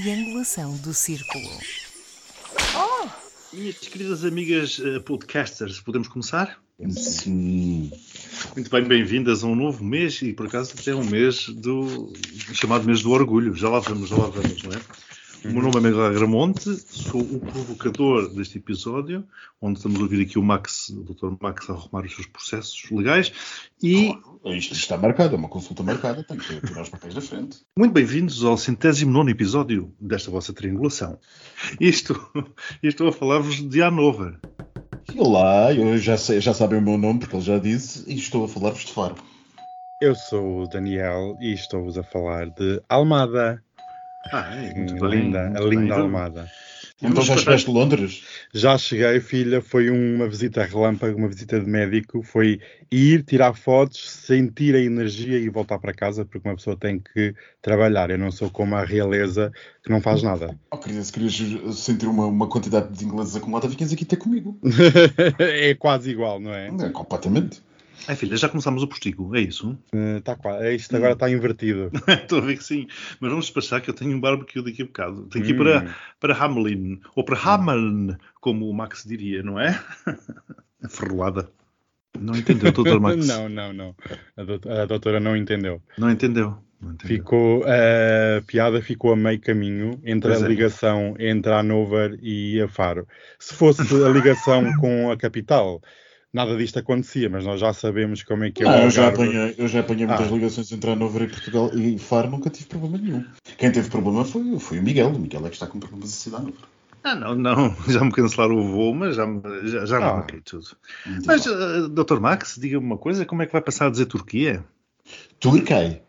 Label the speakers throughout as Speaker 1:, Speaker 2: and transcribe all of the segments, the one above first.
Speaker 1: triangulação do círculo.
Speaker 2: Oh! Minhas queridas amigas uh, podcasters, podemos começar?
Speaker 3: Sim.
Speaker 2: Muito bem, bem-vindas a um novo mês e por acaso até um mês do chamado mês do orgulho. Já lá vamos, já lá vamos, não é? O meu nome é Miguel Agramonte, sou o provocador deste episódio, onde estamos a ouvir aqui o Max, o Dr. Max, a arrumar os seus processos legais. E.
Speaker 3: Oh, isto está marcado, é uma consulta marcada, tem que tirar os papéis da frente.
Speaker 2: Muito bem-vindos ao centésimo nono episódio desta vossa triangulação. Isto, estou a falar-vos de Hanover.
Speaker 3: Olá, eu já, sei, já sabem o meu nome porque ele já disse, e estou a falar-vos de Faro.
Speaker 4: Eu sou o Daniel e estou-vos a falar de Almada.
Speaker 2: Ah, é, muito
Speaker 4: Hum,
Speaker 2: bem.
Speaker 4: linda,
Speaker 2: muito
Speaker 4: a linda
Speaker 2: bem.
Speaker 4: Almada.
Speaker 3: Então já chegaste de Londres?
Speaker 4: Já cheguei, filha, foi uma visita relâmpago, uma visita de médico, foi ir tirar fotos, sentir a energia e voltar para casa, porque uma pessoa tem que trabalhar. Eu não sou como a realeza que não faz nada.
Speaker 3: Oh, querida, se querias sentir uma, uma quantidade de ingleses acumulada, vinhas aqui ter comigo.
Speaker 4: é quase igual, não é?
Speaker 3: É, completamente.
Speaker 2: Ai, filha, já começámos o postigo, é isso?
Speaker 4: Eh, Tá quase. Isto agora está invertido.
Speaker 2: Estou a ver que sim. Mas vamos despachar que eu tenho um barbecue daqui a bocado. Tenho que ir
Speaker 4: Hum.
Speaker 2: para, para Hamelin, ou para Hameln, como o Max diria, não é? A ferrolada. Não entendeu, doutor Max?
Speaker 4: não, não, não. A doutora, a doutora não entendeu.
Speaker 2: Não entendeu.
Speaker 4: Ficou, a piada ficou a meio caminho entre
Speaker 2: Pois
Speaker 4: a
Speaker 2: é.
Speaker 4: ligação entre a Hanover e a Faro. Se fosse a ligação com a capital, nada disto acontecia, mas nós já sabemos como é que é
Speaker 3: Não,
Speaker 4: o
Speaker 3: eu já apanhei, eu já apanhei muitas
Speaker 4: Ah.
Speaker 3: ligações entre Hanover e Portugal e Faro, nunca tive problema nenhum. Quem teve problema foi, foi o Miguel. O Miguel é que está com problemas de cidade.
Speaker 2: Ah, não, não. Já me cancelaram o voo, mas já, me- já, já
Speaker 4: Ah.
Speaker 2: marquei tudo. Mas, uh, doutor Max, diga-me uma coisa, como é que vai passar a dizer Turquia?
Speaker 3: Turquei.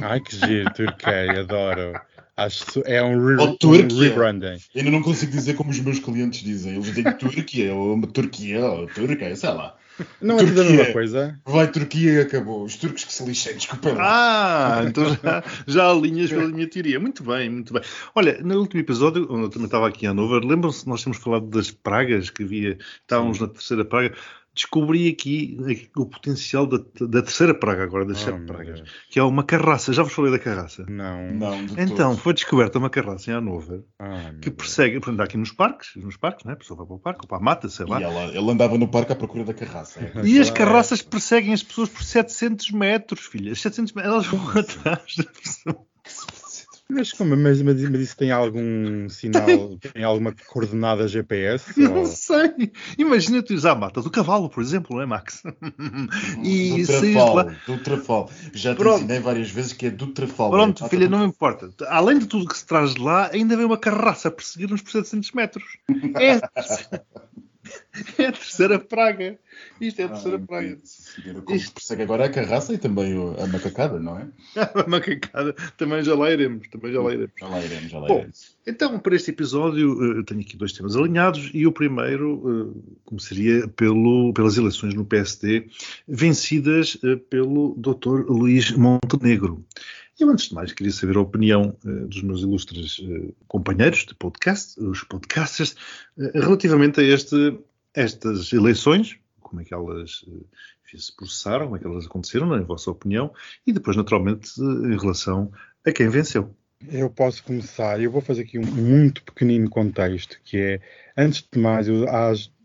Speaker 4: Ai que giro, Turquia, adoro. Acho que é um, re
Speaker 3: Oh,
Speaker 4: um rebranding.
Speaker 3: Ainda não consigo dizer como os meus clientes dizem. Eles dizem Turquia, ou uma Turquia, ou Turquia, sei lá.
Speaker 4: Não é tudo a mesma coisa?
Speaker 3: Vai Turquia e acabou. Os turcos que se lixem, desculpa.
Speaker 2: Ah, então já, já alinhas pela minha teoria. Muito bem, muito bem. Olha, no último episódio, onde eu também estava aqui em Hanover, lembram-se que nós tínhamos falado das pragas que havia, estávamos na terceira praga. Descobri aqui, o potencial da, da terceira praga, agora das
Speaker 4: Oh,
Speaker 2: sete pragas,
Speaker 4: Deus.
Speaker 2: que é uma carraça. Já vos falei da carraça?
Speaker 4: Não.
Speaker 3: Não,
Speaker 2: Então,
Speaker 3: todo.
Speaker 2: foi descoberta uma carraça em Hanover
Speaker 4: meu
Speaker 2: que
Speaker 4: Deus.
Speaker 2: persegue, portanto, aqui nos parques, nos parques, né? a pessoa vai para o parque, ou para a mata, sei lá.
Speaker 3: E ela, ele andava no parque à procura da carraça. é.
Speaker 2: E as carraças perseguem as pessoas por 700 metros, filha. 700 metros, elas vão atrás da pessoa.
Speaker 4: Mas, como, mas, mas, mas isso tem algum sinal, tem alguma coordenada GPS?
Speaker 2: Não
Speaker 4: ou-
Speaker 2: sei. Imagina tu usar a mata do cavalo, por exemplo, não é, Max? e
Speaker 3: do trafal,
Speaker 2: lá.
Speaker 3: do trafal. Já te
Speaker 2: Pronto.
Speaker 3: ensinei várias vezes que é do trafal.
Speaker 2: Pronto,
Speaker 3: É,
Speaker 2: filha, não me importa. Além de tudo que se traz de lá, ainda vem uma carraça a perseguir-nos por 700 metros. É é a terceira praga. Isto é a
Speaker 3: por-
Speaker 2: terceira
Speaker 3: Ah,
Speaker 2: praga. Isto-
Speaker 3: persegue agora a carraça e também a macacada, não é?
Speaker 2: A macacada. Também já lá iremos. Também já lá iremos.
Speaker 3: Já lá iremos, já lá
Speaker 2: Bom,
Speaker 3: iremos.
Speaker 2: Então, para este episódio, eh, eu tenho aqui dois temas alinhados e o primeiro eh, começaria pelo, pelas eleições no PSD, vencidas eh, pelo Dr. Luís Montenegro. Eu, antes de mais, queria saber a opinião eh, dos meus ilustres eh, companheiros de podcast, os podcasters, eh, relativamente a este, estas eleições, como é que elas se processaram, como é que elas aconteceram, na vossa opinião, e depois, naturalmente, em relação a quem venceu.
Speaker 4: Eu posso começar, eu vou fazer aqui um muito pequenino contexto, que é, antes de mais, eu,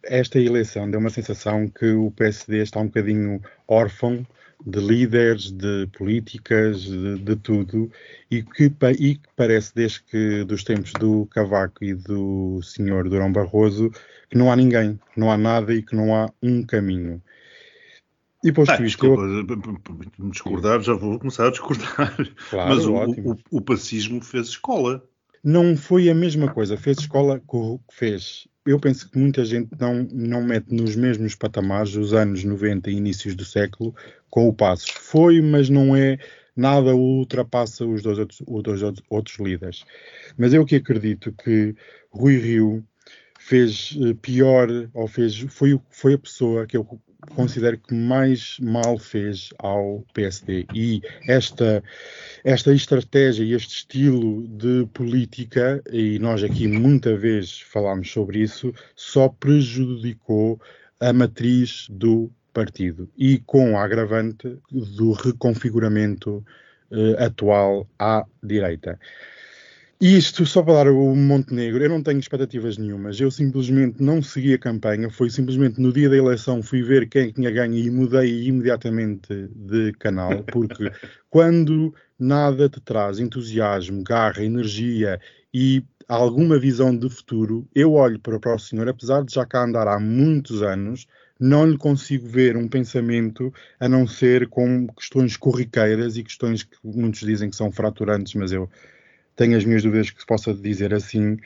Speaker 4: esta eleição deu uma sensação que o PSD está um bocadinho órfão de líderes, de políticas, de, de tudo, e que, e que parece, desde que dos tempos do Cavaco e do senhor Durão Barroso, que não há ninguém, que não há nada e que não há um caminho. E posto
Speaker 2: Ah,
Speaker 4: isto,
Speaker 2: desculpa, discordar, já vou começar a discordar.
Speaker 4: claro,
Speaker 2: Mas o,
Speaker 4: ótimo.
Speaker 2: o, o pacismo fez escola.
Speaker 4: Não foi a mesma coisa. Fez escola que fez. Eu penso que muita gente não, não mete nos mesmos patamares os anos 90 e inícios do século com o Passos. Foi, mas não é nada ultrapassa os dois outros, os dois outros- líderes. Mas eu que acredito que Rui Rio fez eh, pior, ou fez, foi, foi a pessoa que eu considero que mais mal fez ao PSD. E esta, esta estratégia e este estilo de política, e nós aqui muita vez falámos sobre isso, só prejudicou a matriz do partido e com a agravante do reconfiguramento eh, atual à direita. Isto, só para dar o Montenegro, eu não tenho expectativas nenhumas. Eu simplesmente não segui a campanha. Foi simplesmente no dia da eleição fui ver quem tinha ganho e mudei imediatamente de canal, porque quando nada te traz entusiasmo, garra, energia e alguma visão de futuro, eu olho para, o senhor, apesar de já cá andar há muitos anos, não lhe consigo ver um pensamento a não ser com questões corriqueiras e questões que muitos dizem que são fraturantes, mas eu tenho as minhas dúvidas que se possa dizer assim.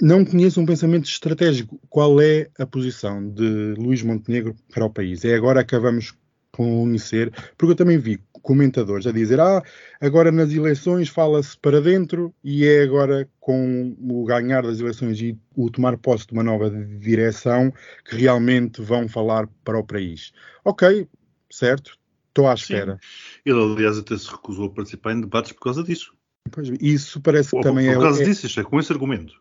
Speaker 4: Não conheço um pensamento estratégico. Qual é a posição de Luís Montenegro para o país? É agora que vamos conhecer, porque eu também vi comentadores a dizer: ah, agora nas eleições fala-se para dentro e é agora com o ganhar das eleições e o tomar posse de uma nova direção que realmente vão falar para o país. Ok, certo, estou à espera.
Speaker 2: Sim. Ele, aliás, até se recusou a participar em debates por causa disso.
Speaker 4: Pois, isso parece que também
Speaker 2: por
Speaker 4: é.
Speaker 2: Por causa
Speaker 4: é,
Speaker 2: disso, isto é com esse argumento.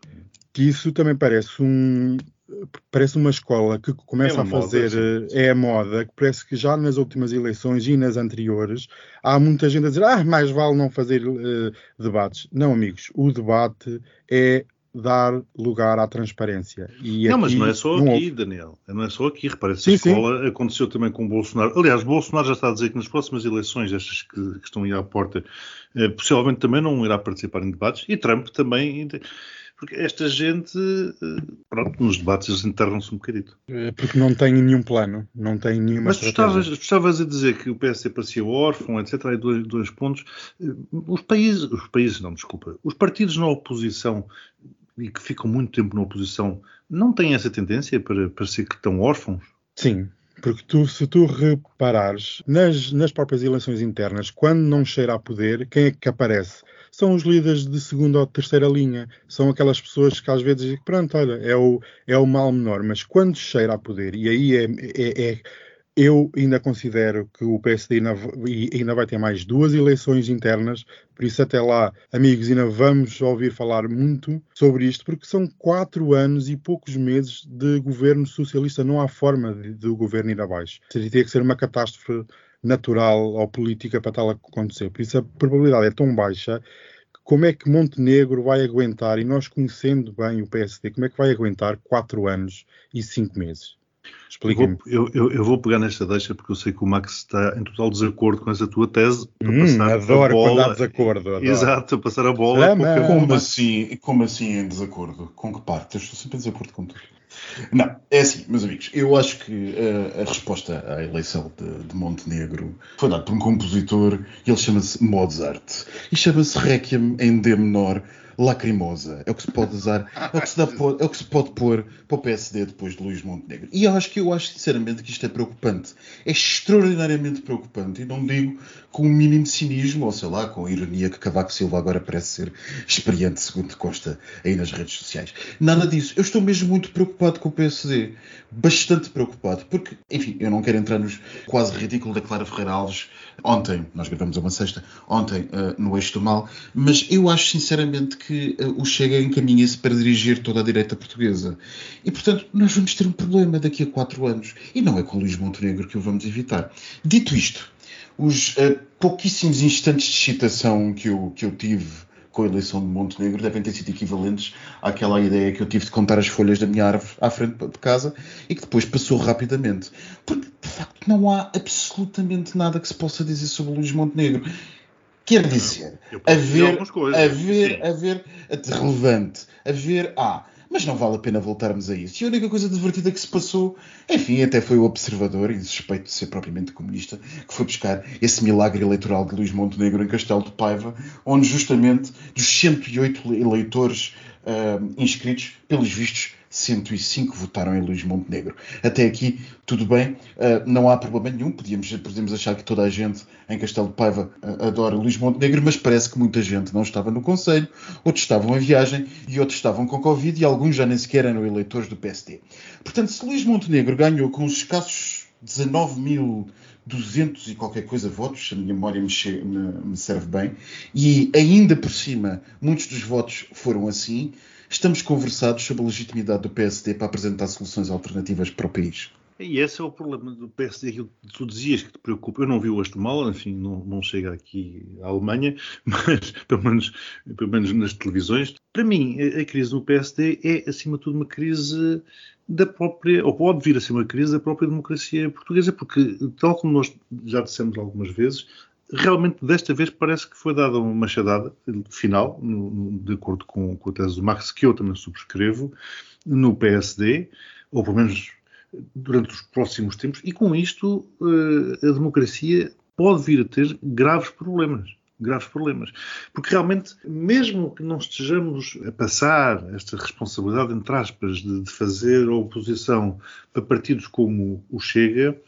Speaker 4: Que isso também parece um. Parece uma escola que começa
Speaker 2: É
Speaker 4: a fazer.
Speaker 2: moda, sim,
Speaker 4: é a moda, que parece que já nas últimas eleições e nas anteriores há muita gente a dizer ah, mais vale não fazer eh, debates. Não, amigos, o debate é dar lugar à transparência. E
Speaker 2: não, mas
Speaker 4: aqui
Speaker 2: não é só
Speaker 4: não
Speaker 2: aqui,
Speaker 4: houve.
Speaker 2: Daniel. Não é só aqui. Repara, essa
Speaker 4: Sim, sim.
Speaker 2: escola aconteceu também com o Bolsonaro. Aliás, Bolsonaro já está a dizer que nas próximas eleições, estas que, que estão aí à porta, eh, possivelmente também não irá participar em debates. E Trump também. Porque esta gente, eh, pronto, nos debates eles enterram-se um bocadito.
Speaker 4: Eh, Porque não tem nenhum plano, não tem nenhuma
Speaker 2: Mas tu
Speaker 4: estratégia.
Speaker 2: estavas, tu estavas a dizer que o PSD parecia órfão, etc. Aí dois, dois pontos. Eh, Os países, os países, não, desculpa, os partidos na oposição e que ficam muito tempo na oposição não têm essa tendência para parecer que estão órfãos?
Speaker 4: Sim, porque tu, se tu reparares, nas, nas próprias eleições internas, quando não cheira a poder, quem é que aparece? São os líderes de segunda ou terceira linha. São aquelas pessoas que às vezes dizem, pronto, olha, é o, é o mal menor. Mas quando cheira a poder, e aí é, é- é- eu ainda considero que o PSD ainda, ainda vai ter mais duas eleições internas, por isso até lá, amigos, ainda vamos ouvir falar muito sobre isto, porque são quatro anos e poucos meses de governo socialista. Não há forma de, de o governo ir abaixo. Seria ter que ser uma catástrofe natural ou política para tal acontecer. Por isso a probabilidade é tão baixa como é que Montenegro vai aguentar, e nós conhecendo bem o PSD, como é que vai aguentar quatro anos e cinco meses?
Speaker 2: Vou, eu, eu- eu vou pegar nesta deixa porque eu sei que o Max está em total desacordo com essa tua tese. Para
Speaker 4: Hum,
Speaker 2: passar a
Speaker 4: adoro
Speaker 2: bola-
Speaker 4: quando há desacordo. adoro.
Speaker 2: Exato, a passar a bola.
Speaker 4: Ah,
Speaker 3: Como assim, como assim em desacordo? Com que parte? Eu estou sempre em desacordo com tudo. Não, é assim, meus amigos, eu acho que eh, a resposta à eleição de, de Montenegro foi dada por um compositor, ele chama-se Mozart, e chama-se Requiem em D menor, lacrimosa. É o que se pode usar, é o que se, dá, é o que se pode pôr para o PSD depois de Luís Montenegro. E eu acho que eu acho sinceramente que isto é preocupante. É extraordinariamente preocupante. E não digo com o mínimo de cinismo, ou sei lá, com a ironia que Cavaco Silva agora parece ser experiente, segundo consta aí nas redes sociais. Nada disso. Eu estou mesmo muito preocupado com o PSD. Bastante preocupado. Porque, enfim, eu não quero entrar nos quase ridículo da Clara Ferreira Alves ontem, nós gravamos uma sexta, ontem eh, no Eixo do Mal, mas eu acho sinceramente que eh, o Chega encaminha-se para dirigir toda a direita portuguesa. E, portanto, nós vamos ter um problema daqui a quatro anos. E não é com o Luís Montenegro que o vamos evitar. Dito isto, os eh, pouquíssimos instantes de excitação que eu, que eu tive com a eleição de Montenegro devem ter sido equivalentes àquela ideia que eu tive de contar as folhas da minha árvore à frente de casa e que depois passou rapidamente. Porque, de facto, não há absolutamente nada que se possa dizer sobre o Luís Montenegro. Quer dizer, haver, haver, haver relevante, haver ah, mas não vale a pena voltarmos a isso. E a única coisa divertida que se passou, enfim, até foi o observador, insuspeito de ser propriamente comunista, que foi buscar esse milagre eleitoral de Luís Montenegro em Castelo de Paiva, onde justamente dos 108 eleitores ah, inscritos, pelos vistos, 105 votaram em Luís Montenegro. Até aqui, tudo bem, ah, não há problema nenhum. Podíamos, podemos achar que toda a gente em Castelo de Paiva ah, adora Luís Montenegro, mas parece que muita gente não estava no Conselho, outros estavam em viagem e outros estavam com Covid e alguns já nem sequer eram eleitores do PSD. Portanto, se Luís Montenegro ganhou com os escassos 19.200 e qualquer coisa votos, se a minha memória me, me- me serve bem, e ainda por cima muitos dos votos foram assim, estamos conversados sobre a legitimidade do PSD para apresentar soluções alternativas para o país.
Speaker 2: E esse é o problema do PSD, aquilo que tu dizias que te preocupa. Eu não vi o Mal, enfim, não, não chega aqui à Alemanha, mas pelo menos, pelo menos nas televisões. Para mim, a, a crise no PSD é, acima de tudo, uma crise da própria, ou pode vir a ser uma crise da própria democracia portuguesa, porque, tal como nós já dissemos algumas vezes, realmente desta vez parece que foi dada uma machadada final, no, de acordo com, com a tese do Marx, que eu também subscrevo, no PSD, ou pelo menos durante os próximos tempos, e com isto eh, a democracia pode vir a ter graves problemas. Graves problemas. Porque realmente, mesmo que não estejamos a passar esta responsabilidade, entre aspas, de, de fazer oposição para partidos como o Chega,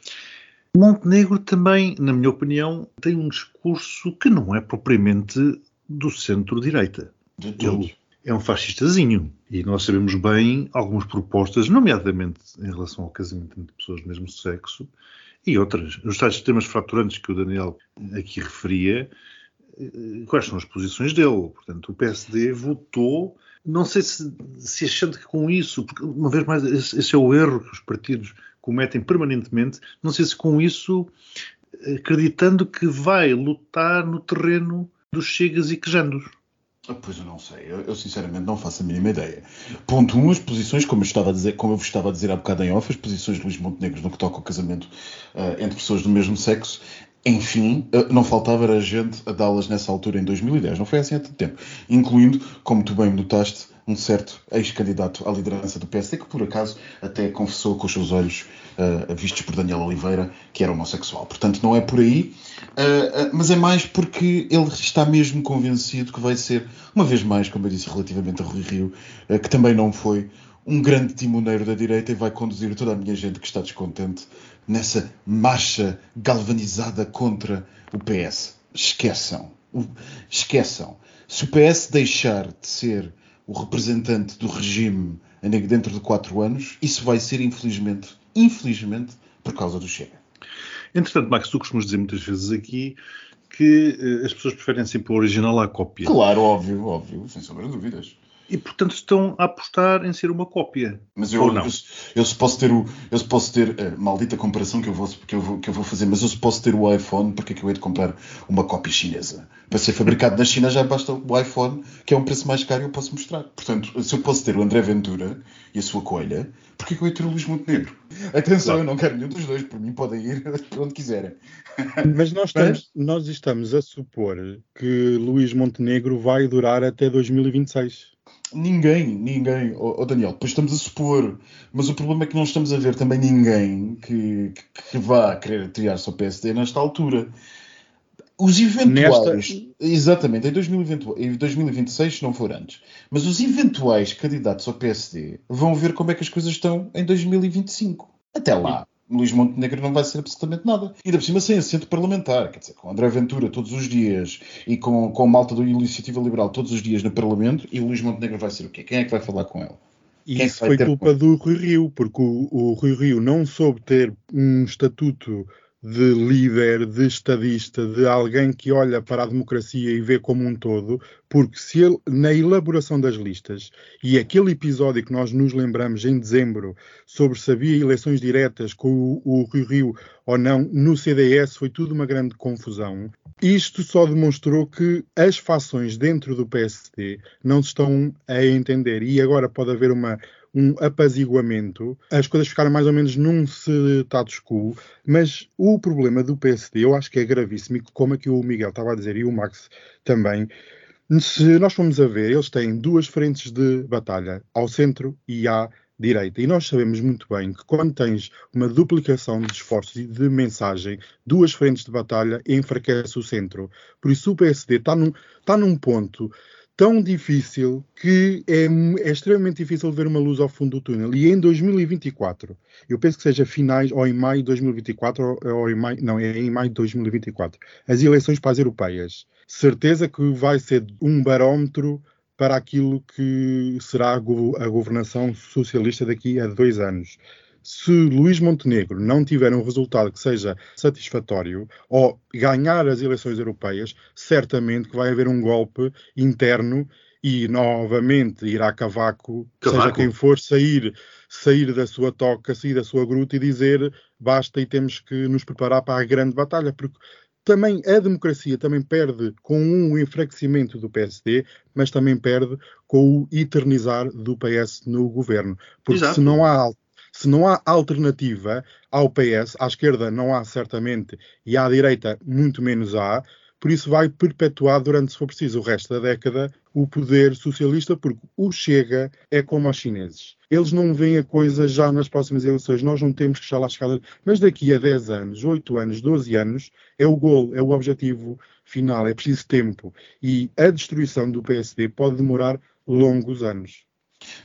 Speaker 2: Montenegro também, na minha opinião, tem um discurso que não é propriamente do centro-direita.
Speaker 3: De todos
Speaker 2: é um fascistazinho. E nós sabemos bem algumas propostas, nomeadamente em relação ao casamento entre pessoas do mesmo sexo, e outras. Os tais temas fraturantes que o Daniel aqui referia, eh, quais são as posições dele? Portanto, o PSD votou, não sei se, se achando que com isso, porque uma vez mais, esse, esse é o erro que os partidos cometem permanentemente, não sei se com isso acreditando que vai lutar no terreno dos chegas e quejandos.
Speaker 3: Ah, pois eu não sei, eu, eu, sinceramente não faço a mínima ideia. Ponto 1, um, as posições, como eu, estava a dizer, como eu vos estava a dizer há bocado em off, as posições de Luís Montenegro no que toca ao casamento uh, entre pessoas do mesmo sexo, enfim, uh, não faltava a gente a dá-las nessa altura em 2010, não foi assim há tanto tempo. Incluindo, como tu bem notaste, um certo ex-candidato à liderança do PSD, que por acaso até confessou com os seus olhos, uh, vistos por Daniel Oliveira, que era homossexual. Portanto, não é por aí, uh, uh, mas é mais porque ele está mesmo convencido que vai ser, uma vez mais, como eu disse relativamente a Rui Rio, que também não foi um grande timoneiro da direita e vai conduzir toda a minha gente que está descontente nessa marcha galvanizada contra o PS. Esqueçam. Esqueçam. Se o PS deixar de ser o representante do regime dentro de quatro anos, isso vai ser, infelizmente, infelizmente, por causa do Chega.
Speaker 2: Entretanto, Max, tu costumas dizer muitas vezes aqui que uh, as pessoas preferem sempre o original à cópia.
Speaker 3: Claro, óbvio, óbvio, sem sombra de dúvidas
Speaker 2: e portanto estão a apostar em ser uma cópia.
Speaker 3: Mas eu, eu, eu, se posso ter o, eu se posso ter a eh, maldita comparação que eu vou que eu vou, que eu vou fazer, mas eu se posso ter o iPhone, porque é que eu hei de comprar uma cópia chinesa? Para ser fabricado na China já basta o iPhone, que é um preço mais caro e eu posso mostrar. Portanto, se eu posso ter o André Ventura e a sua coelha, porque é que eu hei de ter o Luís Montenegro? Atenção, claro. eu não quero nenhum dos dois, por mim podem ir para onde quiserem.
Speaker 4: Mas nós estamos, mas... nós estamos a supor que Luís Montenegro vai durar até 2026.
Speaker 3: Ninguém, ninguém, oh, oh, Daniel, depois estamos a supor, mas o problema é que não estamos a ver também ninguém que, que, que vá querer triar-se ao PSD nesta altura. Os eventuais, Nesta... exatamente, em, 2020, em 2026, se não for antes, mas os eventuais candidatos ao PSD vão ver como é que as coisas estão em 2025. Até lá. Luís Montenegro não vai ser absolutamente nada. E ainda por cima sem assento parlamentar, quer dizer, com André Ventura todos os dias e com, com malta do Iniciativa Liberal todos os dias no Parlamento, e Luís Montenegro vai ser o quê? Quem é que vai falar com ele?
Speaker 4: E é isso foi culpa do Rui Rio, porque o, o Rui Rio não soube ter um estatuto de líder, de estadista, de alguém que olha para a democracia e vê como um todo, porque se ele, na elaboração das listas, e aquele episódio que nós nos lembramos em dezembro sobre se havia eleições diretas com o, o Rio Rio ou não, no CDS foi tudo uma grande confusão. Isto só demonstrou que as fações dentro do PSD não se estão a entender e agora pode haver uma um apaziguamento, as coisas ficaram mais ou menos num status quo, mas o problema do PSD eu acho que é gravíssimo, e como aqui o Miguel estava a dizer e o Max também, se nós formos a ver, eles têm duas frentes de batalha, ao centro e à direita. E nós sabemos muito bem que quando tens uma duplicação de esforços e de mensagem, duas frentes de batalha, enfraquece o centro. Por isso o PSD está num, está num ponto tão difícil que é, é, extremamente difícil ver uma luz ao fundo do túnel. E em 2024, eu penso que seja finais ou em maio de 2024, ou, ou em maio, não, é em maio de 2024, as eleições para as europeias. Certeza que vai ser um barómetro para aquilo que será a governação socialista daqui a dois anos se Luís Montenegro não tiver um resultado que seja satisfatório ou ganhar as eleições europeias, certamente que vai haver um golpe interno e novamente ir a cavaco,
Speaker 2: Cavaco.
Speaker 4: seja quem for, sair, sair da sua toca, sair da sua gruta e dizer basta e temos que nos preparar para a grande batalha, porque também a democracia também perde com um enfraquecimento do PSD, mas também perde com o eternizar do PS no governo. Porque
Speaker 2: Exato.
Speaker 4: se não há se não há alternativa ao PS, à esquerda não há certamente e à direita muito menos há, por isso vai perpetuar durante, se for preciso, o resto da década o poder socialista, porque o Chega é como aos chineses. Eles não veem a coisa já nas próximas eleições, nós não temos que estar lá escala, mas daqui a 10 anos, 8 anos, 12 anos, é o gol, é o objetivo final, é preciso tempo. E a destruição do PSD pode demorar longos anos.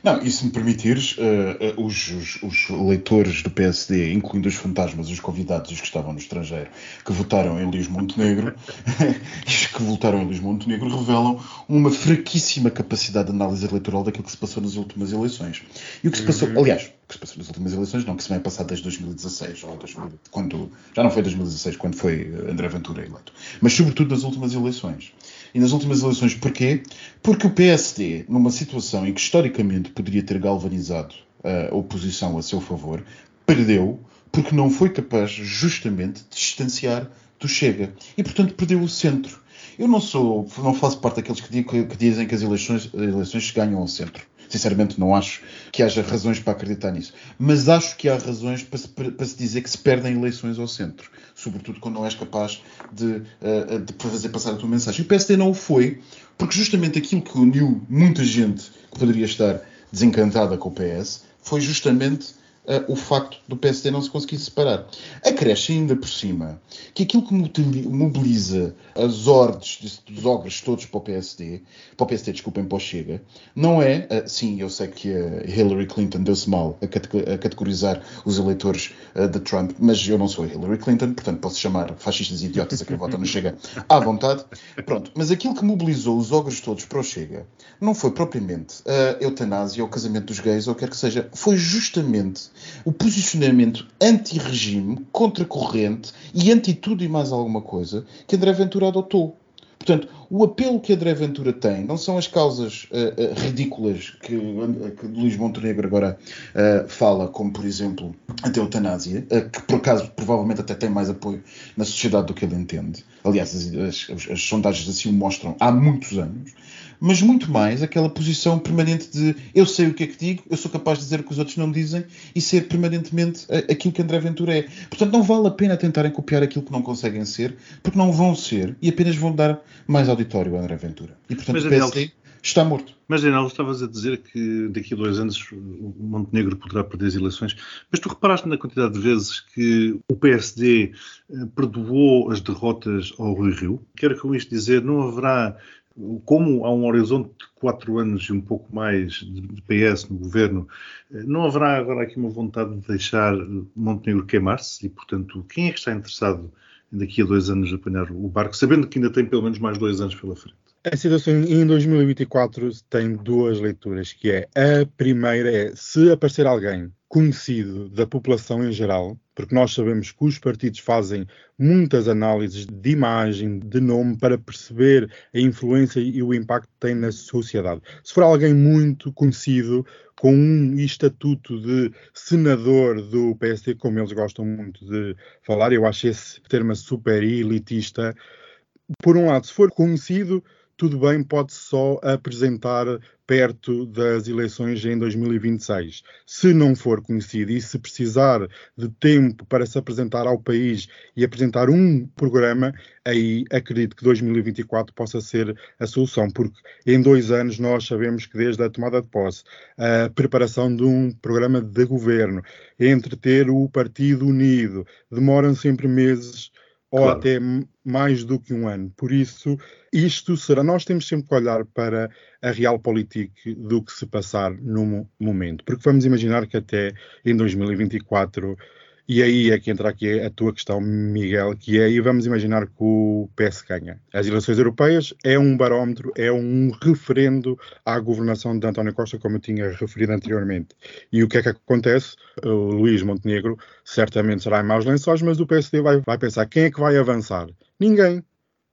Speaker 3: Não, e se me permitires, uh, uh, os, os, os, leitores do PSD, incluindo os fantasmas, os convidados e os que estavam no estrangeiro, que votaram em Luís Montenegro, os que votaram em Luís Montenegro, revelam uma fraquíssima capacidade de análise eleitoral daquilo que se passou nas últimas eleições. E o que se passou,
Speaker 4: Uhum.
Speaker 3: aliás, que se passou nas últimas eleições, não, que se vai passar desde 2016, ou 2000, quando, já não foi 2016, quando foi André Ventura eleito, mas sobretudo nas últimas eleições. E nas últimas eleições, porquê? Porque o PSD, numa situação em que historicamente poderia ter galvanizado a oposição a seu favor, perdeu porque não foi capaz justamente de distanciar do Chega. E, portanto, perdeu o centro. Eu não sou, não faço parte daqueles que, que, que dizem que as eleições, as eleições se ganham ao centro. Sinceramente, não acho que haja razões para acreditar nisso. Mas acho que há razões para se, para se dizer que se perdem eleições ao centro. Sobretudo quando não és capaz de, uh, de fazer passar a tua mensagem. E o PSD não o foi, porque justamente aquilo que uniu muita gente que poderia estar desencantada com o PS foi justamente Uh, o facto do PSD não se conseguir separar. Acresce ainda por cima que aquilo que mobiliza as ordens dos ogres todos para o PSD, para o PSD, desculpem, para o Chega, não é, uh, sim, eu sei que a Hillary Clinton deu-se mal a, a, categorizar os eleitores uh, de Trump, mas eu não sou Hillary Clinton, portanto posso chamar fascistas e idiotas a quem vota no Chega à vontade. Pronto, mas aquilo que mobilizou os ogres todos para o Chega não foi propriamente a eutanásia ou o casamento dos gays ou o que quer que seja, foi justamente o posicionamento anti-regime, contra-corrente e anti-tudo e mais alguma coisa que André Ventura adotou. Portanto, o apelo que André Ventura tem não são as causas uh, uh, ridículas que, que Luís Montenegro agora uh, fala, como por exemplo a eutanásia, que por acaso provavelmente até tem mais apoio na sociedade do que ele entende. Aliás, as, as, as, as sondagens assim o mostram há muitos anos mas muito mais aquela posição permanente de eu sei o que é que digo, eu sou capaz de dizer o que os outros não dizem e ser permanentemente aquilo que André Ventura é. Portanto, não vale a pena tentarem copiar aquilo que não conseguem ser, porque não vão ser e apenas vão dar mais auditório a André Ventura. E portanto,
Speaker 2: Mas, Daniel,
Speaker 3: PSD está morto.
Speaker 2: Mas, Daniel, estavas a dizer que daqui a dois anos o Montenegro poderá perder as eleições, mas tu reparaste na quantidade de vezes que o PSD eh, perdoou as derrotas ao Rui Rio? Quero com isto dizer, não haverá como há um horizonte de quatro anos e um pouco mais de PS no governo, não haverá agora aqui uma vontade de deixar Montenegro queimar-se? E, portanto, quem é que está interessado daqui a dois anos apanhar o barco, sabendo que ainda tem pelo menos mais dois anos pela frente?
Speaker 4: A situação em 2024 tem duas leituras, que é a primeira é se aparecer alguém conhecido da população em geral, porque nós sabemos que os partidos fazem muitas análises de imagem, de nome, para perceber a influência e o impacto que tem na sociedade. Se for alguém muito conhecido, com um estatuto de senador do PSD, como eles gostam muito de falar, eu acho esse termo super elitista. Por um lado, se for conhecido, tudo bem, pode só apresentar perto das eleições em 2026. Se não for conhecido e se precisar de tempo para se apresentar ao país e apresentar um programa, aí acredito que 2024 possa ser a solução, porque em dois anos nós sabemos que desde a tomada de posse, a preparação de um programa de governo, entre ter o partido unido, demoram sempre meses ou
Speaker 2: Claro.
Speaker 4: até mais do que um ano. Por isso, isto será. Nós temos sempre que olhar para a realpolitik do que se passar no mo- momento, porque vamos imaginar que até em 2024, e aí é que entra aqui a tua questão, Miguel, que é, e vamos imaginar que o PS ganha. As eleições europeias é um barómetro, é um referendo à governação de António Costa, como eu tinha referido anteriormente. E o que é que acontece? O Luís Montenegro certamente será em maus lençóis, mas o PSD vai, vai pensar quem é que vai avançar? Ninguém.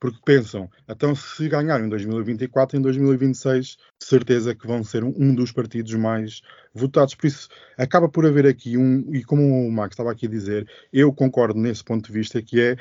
Speaker 4: Porque pensam, então se ganharem em 2024, em 2026, de certeza que vão ser um, um, dos partidos mais votados. Por isso, acaba por haver aqui um, e como o Max estava aqui a dizer, eu concordo nesse ponto de vista, que é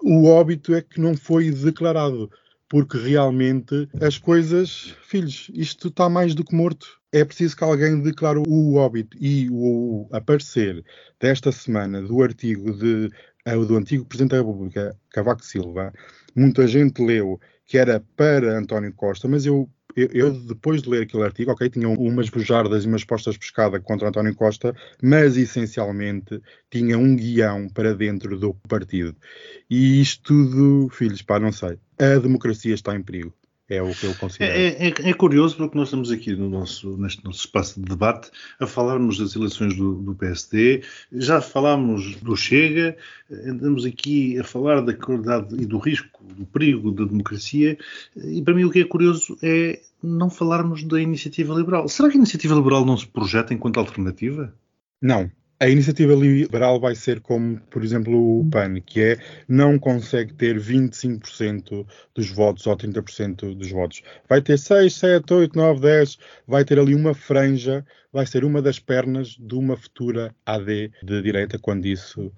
Speaker 4: o óbito é que não foi declarado porque realmente as coisas, filhos, isto está mais do que morto. É preciso que alguém declare o óbito e o aparecer desta semana do artigo de, eh, do antigo Presidente da República, Cavaco Silva, muita gente leu que era para António Costa, mas eu eu, eu, depois de ler aquele artigo, ok, tinha umas bujardas e umas postas de pescada contra António Costa, mas essencialmente tinha um guião para dentro do partido. E isto tudo, filhos, pá, não sei. A democracia está em perigo. É o que eu considero.
Speaker 2: É, é, é, curioso porque nós estamos aqui no nosso, neste nosso espaço de debate a falarmos das eleições do, do PSD, já falámos do Chega, andamos aqui a falar da qualidade e do risco, do perigo da democracia, e para mim o que é curioso é não falarmos da iniciativa liberal. Será que a iniciativa liberal não se projeta enquanto alternativa?
Speaker 4: Não, a iniciativa liberal vai ser como, por exemplo, o PAN, que é não consegue ter 25% dos votos ou 30% dos votos. Vai ter 6, 7, 8, 9, 10, vai ter ali uma franja, vai ser uma das pernas de uma futura AD de direita quando isso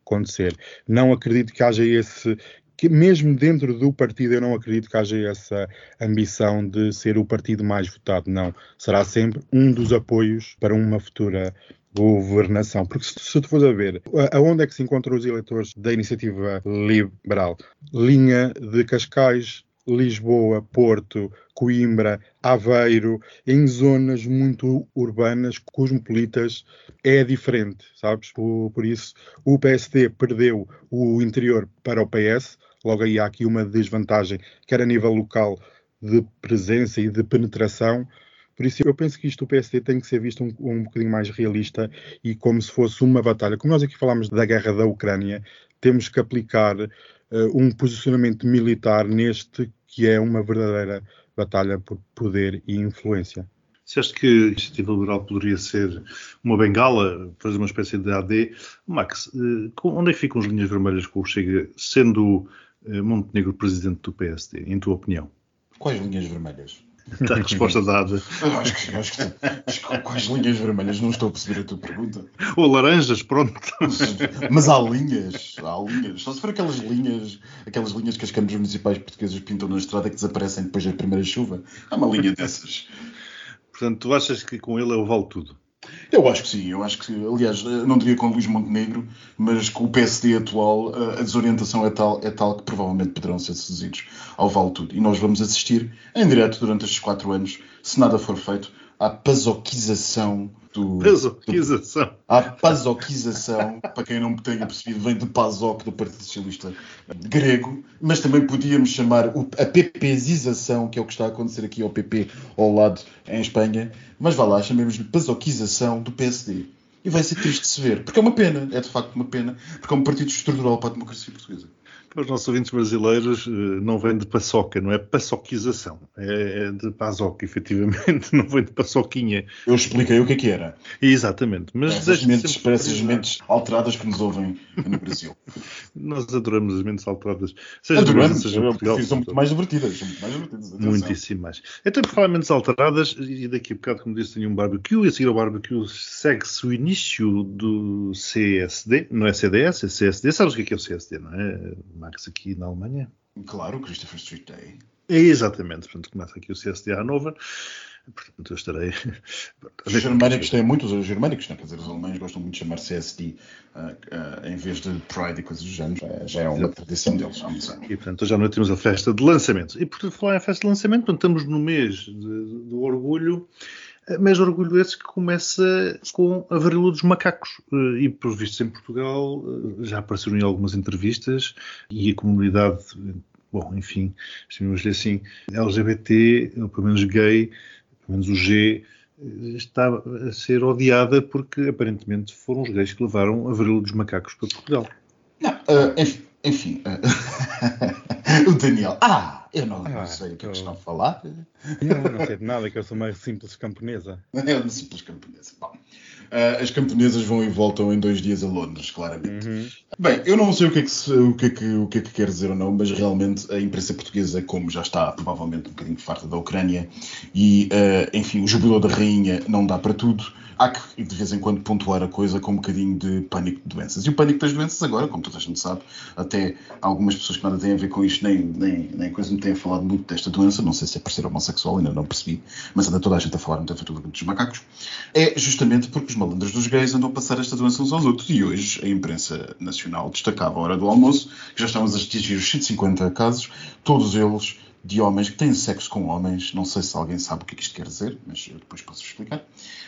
Speaker 4: acontecer. Não acredito que haja esse que mesmo dentro do partido eu não acredito que haja essa ambição de ser o partido mais votado, não. Será sempre um dos apoios para uma futura governação. Porque se, tu fores a ver, aonde é que se encontram os eleitores da iniciativa liberal? Linha de Cascais, Lisboa, Porto, Coimbra, Aveiro, em zonas muito urbanas, cosmopolitas, é diferente, sabes? Por, por, isso, o PSD perdeu o interior para o PS, logo aí há aqui uma desvantagem, quer a nível local de presença e de penetração, por isso, eu penso que isto do PSD tem que ser visto um, um bocadinho mais realista e como se fosse uma batalha. Como nós aqui falámos da guerra da Ucrânia, temos que aplicar uh, um posicionamento militar neste que é uma verdadeira batalha por poder e influência.
Speaker 2: Se acha que a iniciativa liberal poderia ser uma bengala, fazer uma espécie de AD? Max, uh, onde é que ficam as linhas vermelhas com o Chega, sendo uh, Montenegro presidente do PSD, em tua opinião?
Speaker 3: Quais linhas vermelhas?
Speaker 2: Está a resposta dada.
Speaker 3: acho que, acho que, acho que com as linhas vermelhas não estou a perceber a tua pergunta.
Speaker 2: Ou laranjas, pronto.
Speaker 3: Mas há linhas, há linhas. Só se for aquelas linhas, aquelas linhas que as câmaras municipais portuguesas pintam na estrada que desaparecem depois da primeira chuva. Há uma linha dessas.
Speaker 2: Portanto, tu achas que com ele o vale tudo?
Speaker 3: Eu acho que sim, eu acho que, aliás, não diria com Luís Montenegro, mas com o PSD atual, a desorientação é tal, é tal que provavelmente poderão ser seduzidos ao Vale Tudo. E nós vamos assistir em direto durante estes quatro anos, se nada for feito, à pasoquização do.
Speaker 2: Pasoquização.
Speaker 3: à pasoquização, para quem não tenha percebido, vem de PASOK do Partido Socialista grego, mas também podíamos chamar a PPzização, que é o que está a acontecer aqui ao PP ao lado em Espanha, mas vá lá, chamemos-lhe pasoquização do PSD. E vai ser triste de se ver, porque é uma pena, é de facto uma pena, porque é um partido estrutural para a democracia portuguesa
Speaker 2: para os nossos ouvintes brasileiros, eh, não vem de paçoca, não é paçoquização. É, é de paçoca, efetivamente, não vem de paçoquinha.
Speaker 3: Eu expliquei o que é que era.
Speaker 2: Exatamente. Mas
Speaker 3: para essas, mentes, para essas mentes alteradas que nos ouvem no Brasil.
Speaker 2: Nós adoramos as mentes alteradas.
Speaker 3: Seja adoramos, seja Portugal, são muito mais divertidas. São muito mais divertidas
Speaker 2: Muitíssimo mais. Então, por falar mentes alteradas, e daqui a bocado, como disse, tenho um barbecue, e a seguir ao barbecue segue-se o início do CSD, não é CDS, é CSD. Sabes o que é, que é o CSD, não é? Max aqui na Alemanha.
Speaker 3: Claro, Christopher Street Day.
Speaker 2: Exatamente, portanto começa aqui o CSD Hannover. Portanto, eu estarei.
Speaker 3: Os germânicos têm muitos, os germânicos, não, quer dizer, os alemães gostam muito de chamar CSD uh, uh, em vez de Pride e coisas do género. Já é uma Exato. tradição deles há muitos anos.
Speaker 2: E portanto, hoje à noite temos a festa de lançamento. E por falar em festa de lançamento, portanto, estamos no mês de, do orgulho. Mas orgulho esse que começa com a varíola dos macacos. Eh, e, por visto, em Portugal eh, já apareceram em algumas entrevistas e a comunidade, bom, enfim, chamemos-lhe assim, LGBT, ou pelo menos gay, pelo menos o G, eh, está a ser odiada porque aparentemente foram os gays que levaram a varíola dos macacos para Portugal.
Speaker 3: Não, uh, enfim, uh, o Daniel. Ah! Eu não, ah, não sei o que, é que estão a falar.
Speaker 4: Não, não sei de nada, que eu sou uma simples camponesa.
Speaker 3: É uma simples camponesa. Bom, uh, as camponesas vão e voltam em dois dias a Londres, claramente. Uhum. Bem, eu não sei o que, é que se, o, que é que, o que é que quer dizer ou não, mas realmente a imprensa portuguesa, como já está provavelmente um bocadinho farta da Ucrânia, e uh, enfim, o jubileu da rainha não dá para tudo, há que de vez em quando pontuar a coisa com um bocadinho de pânico de doenças. E o pânico das doenças agora, como toda a gente sabe, até algumas pessoas que nada têm a ver com isto, nem, nem, nem coisa me têm falado muito desta doença, não sei se é por ser homossexual, ainda não percebi, mas anda toda a gente a falar muito feitura dos macacos, é justamente porque os malandros dos gays andam a passar esta doença uns aos outros. E hoje a imprensa nacional destacava a hora do almoço, que já estamos a atingir os 150 casos, todos eles de homens que têm sexo com homens. Não sei se alguém sabe o que, é isto quer dizer, mas eu depois posso explicar.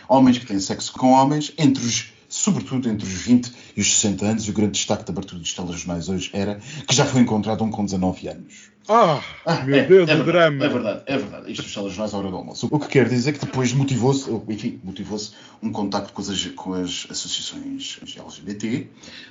Speaker 3: Homens que têm sexo com homens, entre os, sobretudo entre os 20 e os 60 anos, e o grande destaque da abertura dos telejornais hoje era que já foi encontrado um com 19 anos.
Speaker 4: Ah, ah meu é, Deus, é o
Speaker 3: verdade,
Speaker 4: drama.
Speaker 3: É verdade, é verdade. Isto dos telejornais à hora do almoço. O que quer dizer que depois motivou-se, enfim, motivou-se um contacto com as, com as associações LGBT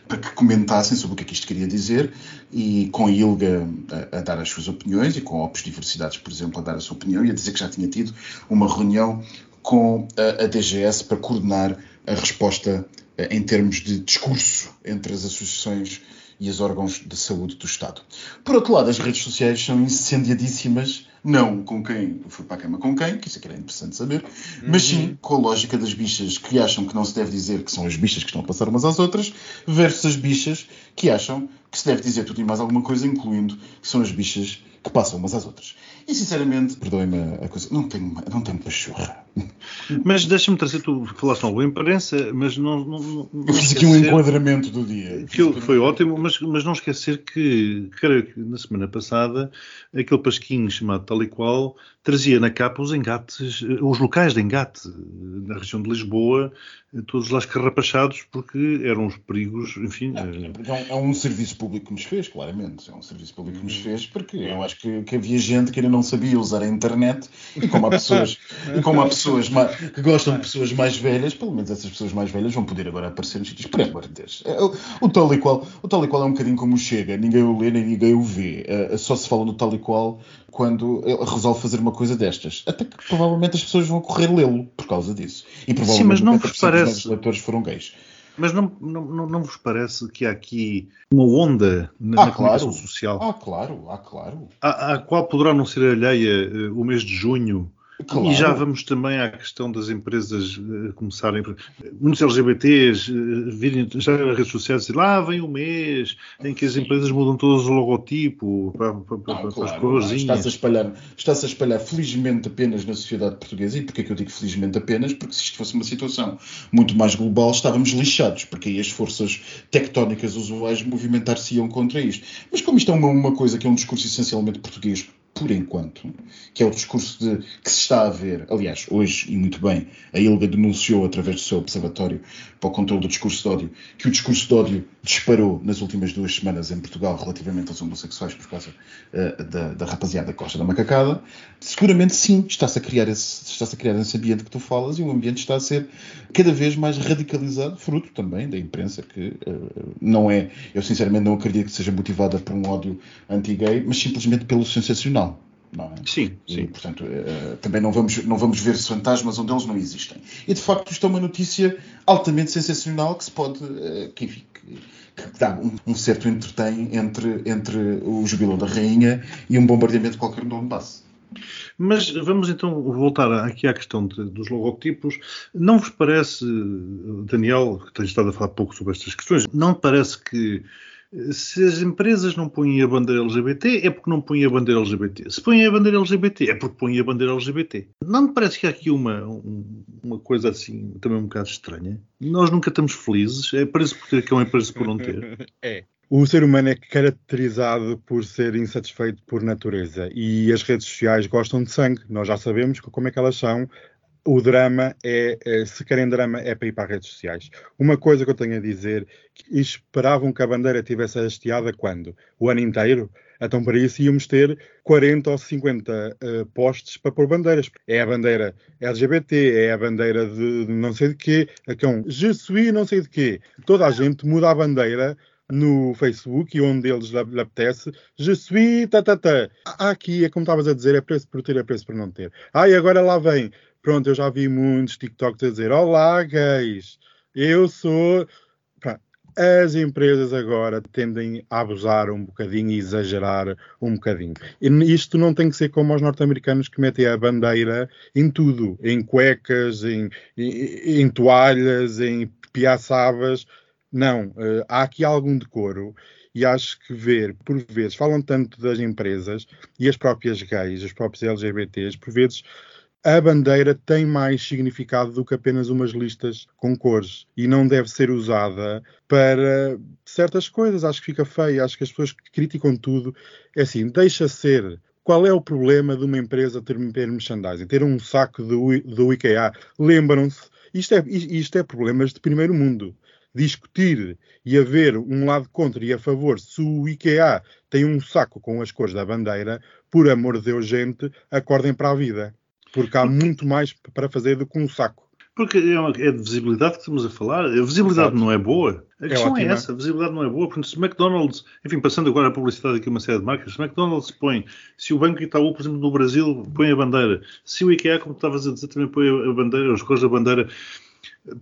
Speaker 3: para que comentassem sobre o que é que isto queria dizer e com a ILGA a, a dar as suas opiniões e com a Opus Diversidades, por exemplo, a dar a sua opinião e a dizer que já tinha tido uma reunião com a, a DGS para coordenar a resposta eh, em termos de discurso entre as associações e os órgãos de saúde do Estado. Por outro lado, as redes sociais são incendiadíssimas, não com quem foi para a cama com quem, que isso aqui era interessante saber, uhum. mas sim com a lógica das bichas que acham que não se deve dizer que são as bichas que estão a passar umas às outras, versus as bichas que acham que se deve dizer tudo e mais alguma coisa, incluindo que são as bichas que passam umas às outras. E sinceramente, perdoem-me a coisa, não tenho, não tenho pachorra.
Speaker 2: Mas deixa-me trazer, tu falaste algo imprensa, mas não. não, não
Speaker 3: Eu fiz aqui um enquadramento do dia.
Speaker 2: Aquilo foi ótimo, mas, mas não esquecer que, creio que na semana passada, aquele pasquinho chamado tal e qual trazia na capa os engates, os locais de engate na região de Lisboa, todos lá escarrapachados, porque eram os perigos, enfim.
Speaker 3: É, é, um, serviço público que nos fez, claramente. É um serviço público que nos fez, porque eu acho que, que havia gente que ainda não sabia usar a internet, e como há pessoas, e como há pessoas mais, que gostam de pessoas mais velhas, pelo menos essas pessoas mais velhas vão poder agora aparecer nos sítios. Por amor de Deus. É, o, o, tal e qual, o tal e qual é um bocadinho como chega, ninguém o lê nem ninguém o vê. Uh, só se fala no tal e qual quando resolve fazer uma coisa destas. Até que provavelmente as pessoas vão correr lê-lo por causa disso. E provavelmente
Speaker 2: Sim, mas não vos parece...
Speaker 3: os leitores foram gays.
Speaker 2: Mas não, não, não, não, vos parece que há aqui uma onda na, ah, na comunicação
Speaker 3: claro.
Speaker 2: social?
Speaker 3: Ah, claro, ah, claro.
Speaker 2: À, à qual poderá não ser alheia uh, o mês de junho Claro. E já vamos também à questão das empresas uh, começarem. Muitos LGBTs uh, virem já nas redes sociais dizer lá vem o mês em que as empresas mudam todos o logotipo para, para, para,
Speaker 3: claro,
Speaker 2: para as corzinhas.
Speaker 3: Está-se a, espalhar, está-se a espalhar felizmente apenas na sociedade portuguesa. E porquê que eu digo felizmente apenas? Porque se isto fosse uma situação muito mais global, estávamos lixados, porque aí as forças tectónicas usuais movimentar-se-iam contra isto. Mas como isto é uma, uma coisa que é um discurso essencialmente português, por enquanto, que é o discurso de, que se está a ver. Aliás, hoje, e muito bem, a ILGA denunciou através do seu observatório para o controle do discurso de ódio que o discurso de ódio disparou nas últimas duas semanas em Portugal relativamente aos homossexuais por causa uh, da, da rapaziada Costa da Macacada. Seguramente sim, está-se a, criar esse, está a criar esse ambiente que tu falas e o ambiente está a ser cada vez mais radicalizado, fruto também da imprensa, que uh, não é, eu sinceramente não acredito que seja motivada por um ódio anti-gay, mas simplesmente pelo sensacional. É?
Speaker 2: Sim,
Speaker 3: e,
Speaker 2: sim.
Speaker 3: portanto, uh, também não vamos, não vamos ver fantasmas onde eles não existem. E de facto, isto é uma notícia altamente sensacional que se pode, uh, que, enfim, que, que dá um, um, certo entretém entre, entre o jubileu da rainha e um bombardeamento qualquer no Donbass.
Speaker 2: Mas vamos então voltar aqui à questão de, dos logotipos. Não vos parece, Daniel, que tens estado a falar pouco sobre estas questões, não parece que se as empresas não põem a bandeira LGBT, é porque não põem a bandeira LGBT. Se põem a bandeira LGBT, é porque põem a bandeira LGBT. Não me parece que há aqui uma, uma coisa assim, também um bocado estranha? Nós nunca estamos felizes, é preço por ter que é uma empresa por não ter.
Speaker 4: é. O ser humano é caracterizado por ser insatisfeito por natureza e as redes sociais gostam de sangue. Nós já sabemos como é que elas são o drama é, é, se querem drama, é para ir para as redes sociais. Uma coisa que eu tenho a dizer, esperavam que a bandeira tivesse hasteada quando? O ano inteiro? Então, para isso, íamos ter 40 ou 50 uh, postes para pôr bandeiras. É a bandeira LGBT, é a bandeira de, não sei de quê, aqui é um Je suis não sei de quê. Toda a gente muda a bandeira no Facebook e onde eles lhe apetece, je suis, ta, ta. Aqui, é como estavas a dizer, é preço por ter, é preço por não ter. Ah, e agora lá vem Pronto, eu já vi muitos TikToks a dizer: Olá, gays, eu sou. as empresas agora tendem a abusar um bocadinho e exagerar um bocadinho. Isto não tem que ser como os norte-americanos que metem a bandeira em tudo, em cuecas, em, em, em toalhas, em piaçabas. Não, uh, há aqui algum decoro e acho que ver, por vezes, falam tanto das empresas e as próprias gays, os próprios LGBTs, por vezes a bandeira tem mais significado do que apenas umas listas com cores e não deve ser usada para certas coisas. Acho que fica feio, acho que as pessoas que criticam tudo é assim, deixa ser. Qual é o problema de uma empresa ter, ter merchandising? Ter um saco do, do IKEA? Lembram-se? Isto é, isto é problemas de primeiro mundo discutir e haver um lado contra e a favor, se o IKEA tem um saco com as cores da bandeira, por amor de Deus, gente, acordem para a vida porque há muito mais para fazer do que um saco.
Speaker 2: Porque é, uma, é de visibilidade que estamos a falar. A visibilidade Exato. não é boa. A é questão é, é, essa, a visibilidade não é boa. Porque se o McDonald's, enfim, passando agora a publicidade aqui uma série de marcas, se o McDonald's põe, se o Banco Itaú, por exemplo, no Brasil, põe a bandeira, se o IKEA, como estavas a dizer, também põe a bandeira, as cores da bandeira,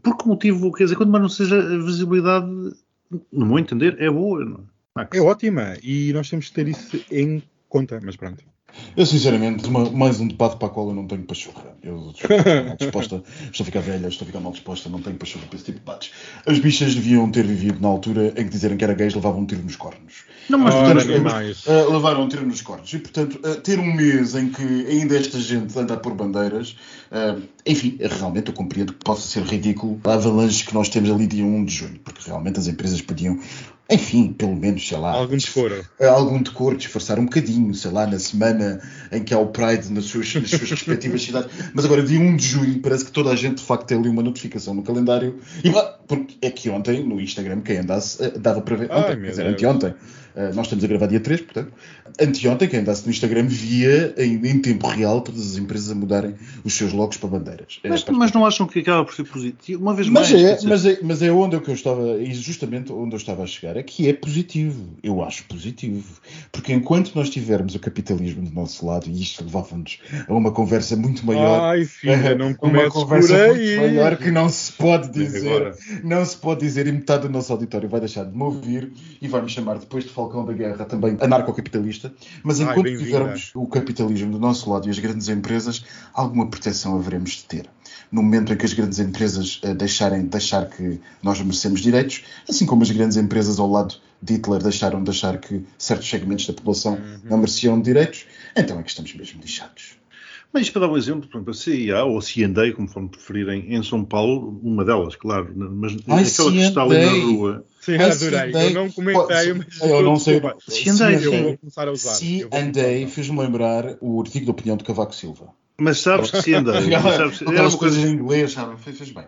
Speaker 2: por que motivo, quer dizer, quando mais não seja a visibilidade, no meu entender, é boa, não
Speaker 4: é? É ótima e nós temos que ter isso em conta, mas pronto.
Speaker 3: Eu, sinceramente, uma, mais um debate para o qual eu não tenho pachorra. Eu estou mal disposta, estou a ficar velha, estou a ficar mal disposta, não tenho pachorra para esse tipo de debates. As bichas deviam ter vivido na altura em que dizerem que era gays levavam um tiro nos cornos.
Speaker 4: Não, mas
Speaker 3: Ora,
Speaker 4: portanto, mais.
Speaker 3: Uh, levaram um tiro nos cornos. E, portanto, uh, ter um mês em que ainda esta gente anda por bandeiras, uh, enfim, realmente eu compreendo que possa ser ridículo a avalanche que nós temos ali dia 1 de junho, porque realmente as empresas podiam enfim, pelo menos, sei lá.
Speaker 4: Algum decoro.
Speaker 3: Algum decoro, disfarçar um bocadinho, sei lá, na semana em que há o Pride nas suas, nas suas respectivas cidades. Mas agora, dia 1 de julho, parece que toda a gente de facto tem ali uma notificação no calendário. E porque é que ontem, no Instagram, quem andasse, eh, dava para ver. Ontem, Ai, quer dizer, anteontem. Uh, nós estamos a gravar dia 3, portanto. Anteontem, quem andasse no Instagram via em, em, tempo real todas as empresas a mudarem os seus logos para bandeiras.
Speaker 2: Mas, é, mas não acham que acaba por ser positivo? Uma vez
Speaker 3: mas
Speaker 2: mais.
Speaker 3: É, mas, é, mas é onde eu estava, e justamente onde eu estava a chegar, é que é positivo. Eu acho positivo. Porque enquanto nós tivermos o capitalismo do nosso lado, e isto levava-nos a uma conversa muito maior.
Speaker 4: Ai, filha, não
Speaker 3: uma conversa muito maior que não se pode dizer. Não se pode dizer, e metade do nosso auditório vai deixar de me ouvir e vai me chamar depois de Falcão da Guerra também anarcocapitalista. Mas enquanto Ai, tivermos o capitalismo do nosso lado e as grandes empresas, alguma proteção haveremos de ter. No momento em que as grandes empresas uh, deixarem de achar que nós merecemos direitos, assim como as grandes empresas ao lado de Hitler deixaram de achar que certos segmentos da população uhum. não mereciam direitos, então é que estamos mesmo lixados.
Speaker 2: Mas para dar um exemplo, por exemplo, a CIA ou a C&A, como forem preferirem, em São Paulo, uma delas, claro, mas Ai, aquela que está ali na rua.
Speaker 4: Sim, adorei. Eu não comentei, mas
Speaker 3: eu não sei.
Speaker 2: C&A,
Speaker 3: eu vou começar a usar. C&A fez-me lembrar o artigo de opinião de Cavaco Silva.
Speaker 2: Mas sabes que C&A...
Speaker 3: Aquelas coisas em inglês, sabe? Fez bem.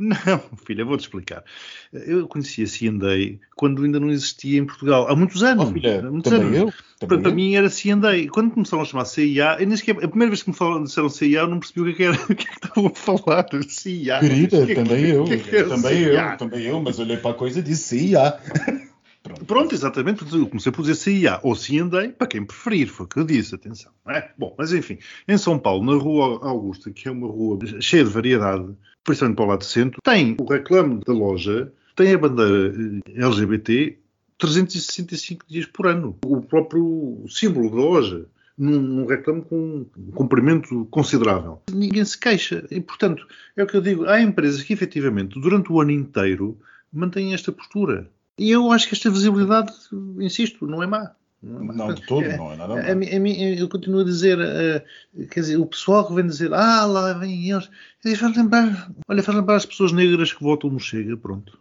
Speaker 2: Não, filha, vou-te explicar. Eu conhecia C&A quando ainda não existia em Portugal. Há muitos anos.
Speaker 3: Oh, filha,
Speaker 2: há muitos
Speaker 3: também
Speaker 2: anos.
Speaker 3: eu.
Speaker 2: Também para, mim era C&A. Quando começaram a chamar CIA, eu nem sequer, a primeira vez que me falaram, disseram CIA, eu não percebi o que, é que era, o que, é que estavam a falar. CIA.
Speaker 3: Querida, que, também que, eu. Que é também CIA? eu, também eu, mas olhei para a coisa e disse CIA.
Speaker 2: Pronto. Pronto, exatamente. Eu comecei por dizer CIA ou C&A, para quem preferir, foi o que eu disse, atenção. É? Bom, mas enfim, em São Paulo, na Rua Augusta, que é uma rua cheia de variedade, principalmente para o lado centro, tem o reclame da loja, tem a bandeira eh, LGBT 365 dias por ano. O próprio símbolo da loja num, num reclame com um comprimento considerável. Ninguém se queixa. E, portanto, é o que eu digo. Há empresas que, efetivamente, durante o ano inteiro, mantêm esta postura. E eu acho que esta visibilidade, insisto, não é má.
Speaker 3: Não, de todo, não é nada. A, a,
Speaker 2: a, eu continuo a dizer, uh, quer dizer, o pessoal que vem dizer, ah, lá vem eles, faz lembrar, olha, faz lembrar as pessoas negras que votam no Chega, pronto.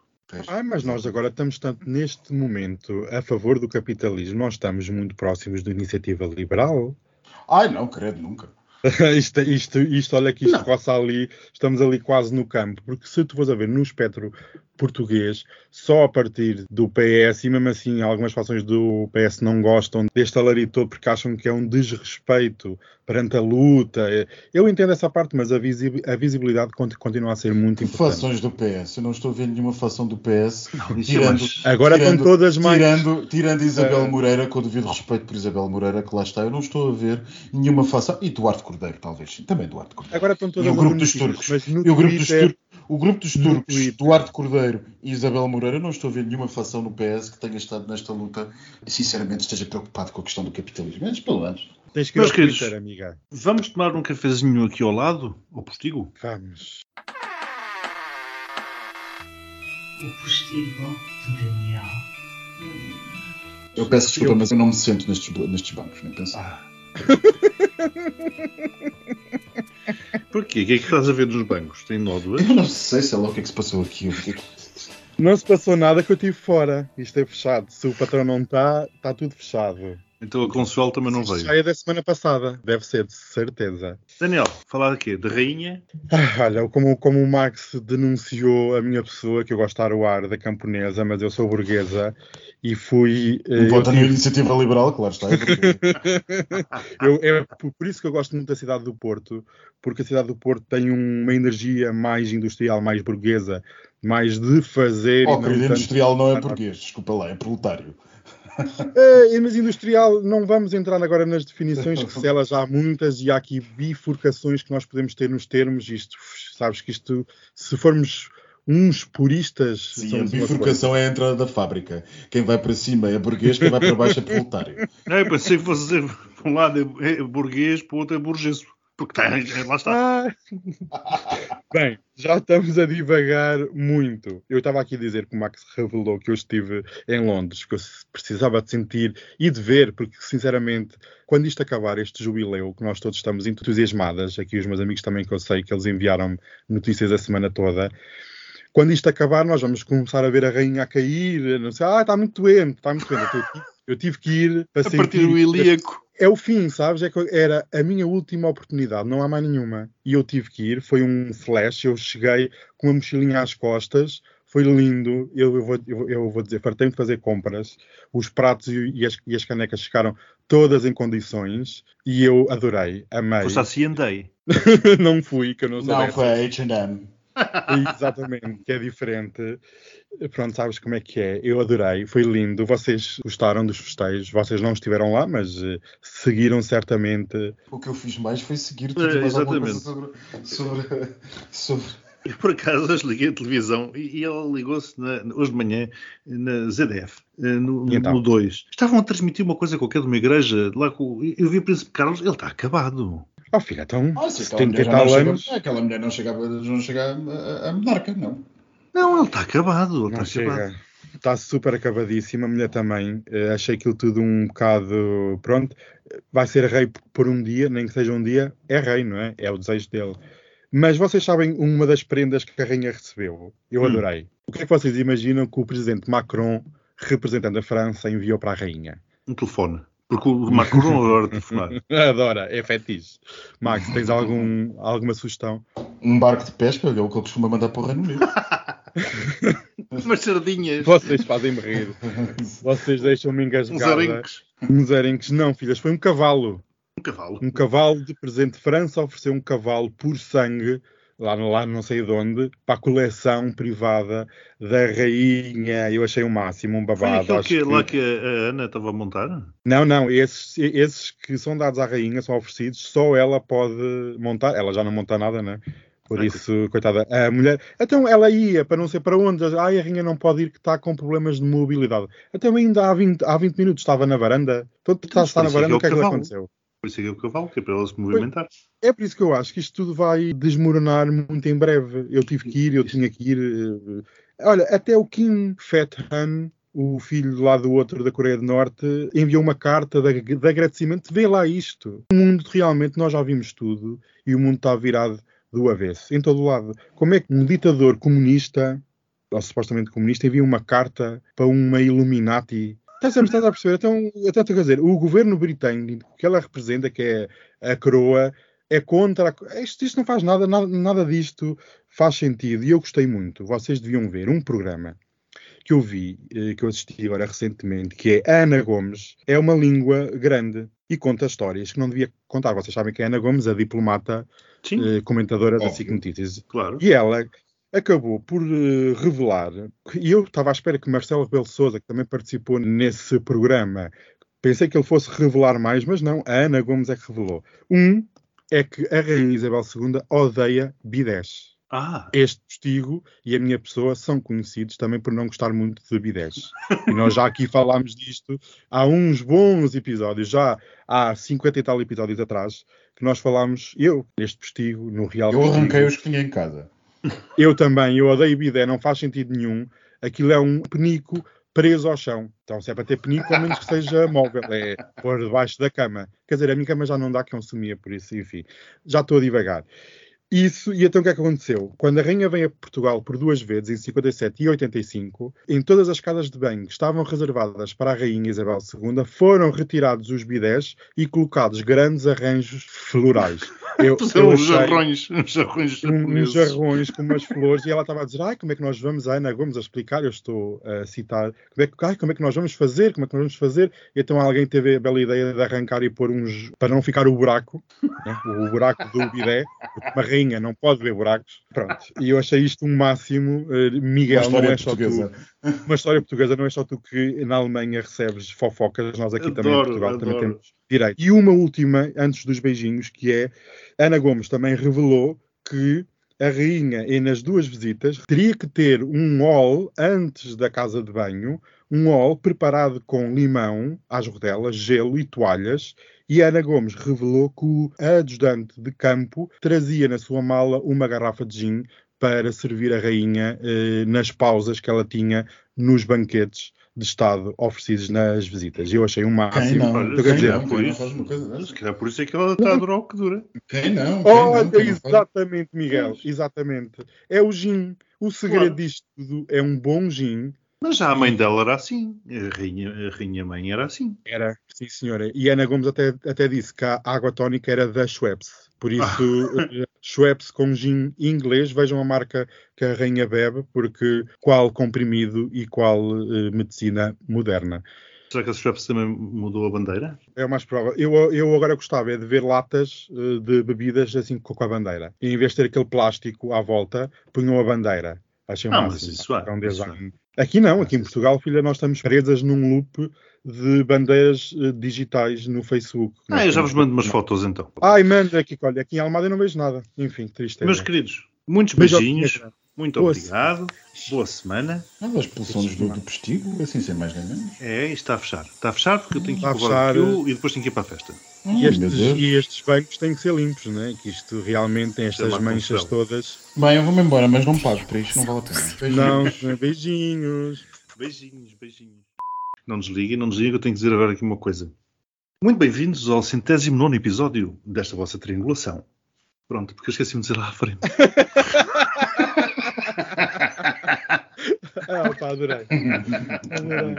Speaker 4: Ah, mas nós agora estamos tanto neste momento a favor do capitalismo, nós estamos muito próximos da iniciativa liberal.
Speaker 3: Ai, não, credo, nunca.
Speaker 4: isto, isto, isto, olha que isto não. roça ali, estamos ali quase no campo, porque se tu fores a ver no espectro português, só a partir do PS, e mesmo assim algumas fações do PS não gostam deste alarido todo porque acham que é um desrespeito perante a luta. Eu entendo essa parte, mas a, visibilidade continua a ser muito importante.
Speaker 3: Fações do PS, eu não estou a ver nenhuma fação do PS.
Speaker 2: Não, tirando,
Speaker 4: agora tirando, estão todas mais.
Speaker 3: Tirando, tirando Isabel uh... Moreira, com o devido respeito por Isabel Moreira, que lá está, eu não estou a ver nenhuma fação. E Duarte Cordeiro, talvez sim, também Duarte Cordeiro.
Speaker 4: Agora estão todas
Speaker 3: e o grupo dos turcos. E o grupo dos turcos O grupo dos turcos, Duarte Cordeiro e Isabel Moreira, não estou a ver nenhuma facção no PS que tenha estado nesta luta e, sinceramente, esteja preocupado com a questão do capitalismo. Mas, pelo menos.
Speaker 4: Tens que ir
Speaker 2: Meus queridos,
Speaker 4: Twitter, amiga.
Speaker 2: Vamos tomar um cafezinho aqui ao lado, ao postigo?
Speaker 4: Vamos.
Speaker 1: O postigo de Daniel.
Speaker 3: Eu peço desculpa, mas eu não me sento nestes, nestes bancos, nem pensar.
Speaker 2: Porquê? O que é que estás a ver nos bancos? Tem nódoas?
Speaker 3: Eu não sei, sei lá o que é que se passou aqui. É
Speaker 4: Não se passou nada que eu estive fora. Isto é fechado. Se o patrão não está, está tudo fechado.
Speaker 2: Então a Consuelo também não veio.
Speaker 4: Já é da semana passada. Deve ser, de certeza.
Speaker 2: Daniel, falar de quê? De rainha?
Speaker 4: Ah, olha, como, como o Max denunciou a minha pessoa, que eu gosto de dar o ar da camponesa, mas eu sou burguesa e fui. eu
Speaker 3: Vota na iniciativa liberal, claro está. é porque-
Speaker 4: Eu- é por, isso que eu gosto muito da cidade do Porto, porque a cidade do Porto tem um- uma energia mais industrial, mais burguesa, mais de fazer.
Speaker 3: Oh, querido, industrial não é burguês, desculpa lá, é proletário.
Speaker 4: É, mas industrial, não vamos entrar agora nas definições, que se elas há muitas e há aqui bifurcações que nós podemos ter nos termos. Isto, sabes que isto, se formos uns puristas,
Speaker 3: Sim, a bifurcação é a entrada da fábrica. Quem vai para cima é burguês, quem vai para baixo é proletário.
Speaker 2: Não, eu pensei que fosse dizer, por um lado é é burguês, para o outro é burgueso. Porque está, lá está.
Speaker 4: Ah. Bem, já estamos a divagar muito. Eu estava aqui a dizer que o Max revelou que eu estive em Londres, que eu precisava de sentir e de ver, porque sinceramente, quando isto acabar, este jubileu, que nós todos estamos entusiasmadas, aqui os meus amigos também que eu sei que eles enviaram notícias a semana toda. Quando isto acabar, nós vamos começar a ver a rainha a cair, não sei, ah, está muito doente, está muito doente. Eu tive, que ir para
Speaker 2: A partir do
Speaker 4: sentir-
Speaker 2: ilíaco.
Speaker 4: É o fim, sabes? É que era a minha última oportunidade, não há mais nenhuma. E eu tive que ir, foi um flash, eu cheguei com uma mochilinha às costas, foi lindo, eu, eu vou, eu, eu vou dizer, fartei-me de fazer compras, os pratos e, e as, e as canecas ficaram todas em condições e eu adorei, amei.
Speaker 2: Foste assim andei.
Speaker 4: não fui, que eu não sou
Speaker 3: Não, foi a H&M.
Speaker 4: Exatamente, que é diferente. Pronto, sabes como é que é? Eu adorei, foi lindo. Vocês gostaram dos festejos, vocês não estiveram lá, mas eh, seguiram certamente.
Speaker 3: O que eu fiz mais foi seguir
Speaker 2: É,
Speaker 3: tudo mais alguma coisa
Speaker 2: exatamente.
Speaker 3: sobre, sobre, sobre...
Speaker 2: Eu, por acaso, hoje liguei a televisão e, e ela ligou-se hoje de manhã na ZDF, eh, no,
Speaker 4: então?
Speaker 2: no 2. Estavam a transmitir uma coisa qualquer de uma igreja. Lá com, eu vi o Príncipe Carlos, ele está acabado.
Speaker 4: Oh, filha, então,
Speaker 3: Ah, sim, aquela
Speaker 4: 70
Speaker 3: mulher,
Speaker 4: e tal
Speaker 3: chega,
Speaker 4: anos.
Speaker 3: aquela mulher não chegava, não chegava a, a monarca, não.
Speaker 2: Não, ele está acabado. Ele
Speaker 4: Não
Speaker 2: está acabado.
Speaker 4: chega. Está super acabadíssima, a mulher também. Eh, achei aquilo tudo um bocado. Pronto, vai ser rei por um dia, nem que seja um dia, é rei, não é? É o desejo dele. Mas vocês sabem uma das prendas que a rainha recebeu? Eu
Speaker 2: Hum.
Speaker 4: adorei. O que é que vocês imaginam que o presidente Macron, representando a França, enviou para a rainha?
Speaker 2: Um telefone. Porque o Macron agora telefonar.
Speaker 4: Adora, é fetiche. Max, tens algum, alguma sugestão?
Speaker 3: Um barco de pesca, é o que ele costuma mandar para o Reino Unido.
Speaker 2: Umas sardinhas.
Speaker 4: Vocês fazem-me rir. Vocês deixam-me
Speaker 2: Uns
Speaker 4: engasgada.
Speaker 2: arenques.
Speaker 4: Uns arenques. Não, filhas, foi um cavalo.
Speaker 2: Um cavalo.
Speaker 4: Um cavalo de presente. França ofereceu um cavalo por sangue, lá, no- lá não sei de onde, para a coleção privada da rainha. Eu achei o máximo, um
Speaker 2: Foi
Speaker 4: babado.
Speaker 2: aquele
Speaker 4: acho
Speaker 2: que,
Speaker 4: que-
Speaker 2: lá que a, a Ana estava a montar?
Speaker 4: Não, não, esses, esses que são dados à rainha, são oferecidos, só ela pode montar. Ela já não monta nada, né? Por isso, coitada, a mulher. Então ela ia para não sei para onde. Ai, a rainha não pode ir que está com problemas de mobilidade. Até ainda há 20, há 20 minutos estava na varanda. Todo está, está na
Speaker 2: parecia
Speaker 4: varanda, o
Speaker 2: que
Speaker 4: é
Speaker 2: é
Speaker 4: que aconteceu?
Speaker 2: Por isso é que é o cavalo, que é para ela se movimentar.
Speaker 4: É por isso que eu acho que isto tudo vai desmoronar muito em breve. Eu tive que ir, eu tinha que ir. eh, Olha, até o Kim Fat Han, o filho lá do outro da Coreia do Norte, enviou uma carta de, de agradecimento. Vê lá isto. O mundo realmente, nós já vimos tudo e o mundo está virado do avesso, em todo o lado. Como é que um ditador comunista, ou supostamente comunista, envia uma carta para uma Illuminati? Estás a, estás a perceber? Então, estou a dizer, o governo britânico, que ela representa, que é a coroa, é contra. a- Isto, isto não faz nada, nada, nada disto faz sentido. E eu gostei muito. Vocês deviam ver um programa que eu vi, eh, que eu assisti agora recentemente, que é Ana Gomes. É uma língua grande e conta histórias que não devia contar. Vocês sabem que a Ana Gomes, a diplomata, eh, comentadora da
Speaker 3: Óbvio.
Speaker 4: SIC Notícias.
Speaker 2: claro.
Speaker 4: E ela acabou por eh, revelar, e eu estava à espera que Marcelo Rebelo de Sousa, que também participou nesse programa, pensei que ele fosse revelar mais, mas não, a Ana Gomes é que revelou. Um é que a Rainha Isabel II odeia bidés.
Speaker 2: Ah,
Speaker 4: Este postigo e a minha pessoa são conhecidos também por não gostar muito de bidés. E nós já aqui falámos disto há uns bons episódios, já há 50 e tal episódios atrás, que nós falámos, eu, neste postigo, no Real
Speaker 3: Eu arranquei os que tinha em casa.
Speaker 4: Eu também, eu odeio bidé, não faz sentido nenhum. Aquilo é um penico preso ao chão. Então, se é para ter penico, ao menos que seja móvel, é por debaixo da cama. Quer dizer, a minha cama já não dá, que um sumia, por isso, enfim, já estou a divagar. Isso, e então o que é que aconteceu? Quando a rainha vem a Portugal por duas vezes, em 57 e 85, em todas as casas de banho que estavam reservadas para a rainha Isabel II, foram retirados os bidés e colocados grandes arranjos florais. Eu, eu
Speaker 2: uns jarrões, uns jarrões
Speaker 4: uns
Speaker 2: japoneses.
Speaker 4: jarrões com umas flores e ela estava a dizer, ai, como é que nós vamos, a Ana? Gomes a explicar, eu estou a citar, como é, que, ai, como é que nós vamos fazer, como é que nós vamos fazer, e então alguém teve a bela ideia de arrancar e pôr uns, para não ficar o buraco, né, o buraco do bidé, porque uma rainha não pode ver buracos, pronto, e eu achei isto um máximo, eh, Miguel, não é só tu,
Speaker 3: portuguesa.
Speaker 4: Uma história portuguesa, não é só tu que na Alemanha recebes fofocas, nós aqui também em
Speaker 2: Adoro,
Speaker 4: Portugal também
Speaker 2: adoro.
Speaker 4: temos direito. E uma última, antes dos beijinhos, que é Ana Gomes também revelou que a rainha, e nas duas visitas, teria que ter um ol antes da casa de banho, um ol preparado com limão às rodelas, gelo e toalhas. E Ana Gomes revelou que o ajudante de campo trazia na sua mala uma garrafa de gin para servir a rainha eh, nas pausas que ela tinha nos banquetes de Estado oferecidos nas visitas. Eu achei um
Speaker 3: Quem
Speaker 4: máximo.
Speaker 3: não?
Speaker 4: Então,
Speaker 3: Quem
Speaker 4: dizer,
Speaker 3: não?
Speaker 2: por
Speaker 3: não
Speaker 2: isso-
Speaker 3: coisa?
Speaker 2: Se calhar por isso é que ela está a durar o que dura.
Speaker 3: Quem não? Quem
Speaker 4: Olha,
Speaker 3: não? Quem não
Speaker 4: exatamente, Miguel, exatamente. É o gin. O segredo
Speaker 2: Claro.
Speaker 4: disto tudo é um bom gin.
Speaker 2: Mas já a mãe dela era assim. A rainha, a rainha mãe era assim.
Speaker 4: Era, sim senhora. E Ana Gomes até, até disse que a água tónica era da Schweppes. Por isso, Schweppes com gin inglês, vejam a marca que a rainha bebe, porque qual comprimido e qual eh, medicina moderna.
Speaker 2: Será que a Schweppes também mudou a bandeira?
Speaker 4: É o mais provável. Eu, eu agora gostava é de ver latas eh, de bebidas assim com a bandeira. E em vez de ter aquele plástico à volta, punham a bandeira. Achei
Speaker 2: Ah, mas isso há,
Speaker 4: É um
Speaker 2: isso
Speaker 4: design. Aqui não, aqui em Portugal, filha, nós estamos presas num loop de bandeiras eh, digitais no Facebook.
Speaker 2: Ah, eu já vos mando umas
Speaker 4: temos-
Speaker 2: fotos então.
Speaker 4: Ai, manda aqui, olha, aqui em Almada eu não vejo nada. Enfim, tristeza.
Speaker 2: Meus queridos, muitos
Speaker 4: Beijo ao
Speaker 2: beijinhos. Muito
Speaker 4: Boa
Speaker 2: obrigado. Boa semana.
Speaker 3: Mas a expulsão do, do postigo, assim sem mais nem menos.
Speaker 2: É, isto está a fechar. Está a fechar porque eu tenho que ir para o
Speaker 4: fechar.
Speaker 2: barbecue e depois tenho que ir para a festa.
Speaker 4: E
Speaker 3: Ai, meu
Speaker 4: estes,
Speaker 3: Deus.
Speaker 4: e estes bancos têm que ser limpos, né? Que isto realmente tem estas
Speaker 2: Chama a
Speaker 4: manchas todas.
Speaker 3: Bem, eu vou-me embora, mas não pago para isto, não vale a pena. Beijinhos.
Speaker 4: Não, beijinhos.
Speaker 2: Beijinhos, beijinhos. Não desliguem, não desliguem, eu tenho que dizer agora aqui uma coisa. Muito bem-vindos ao centésimo nono episódio desta vossa triangulação. Pronto, porque eu esqueci-me de dizer lá à frente.
Speaker 4: Ah, pá, adorei. adorei.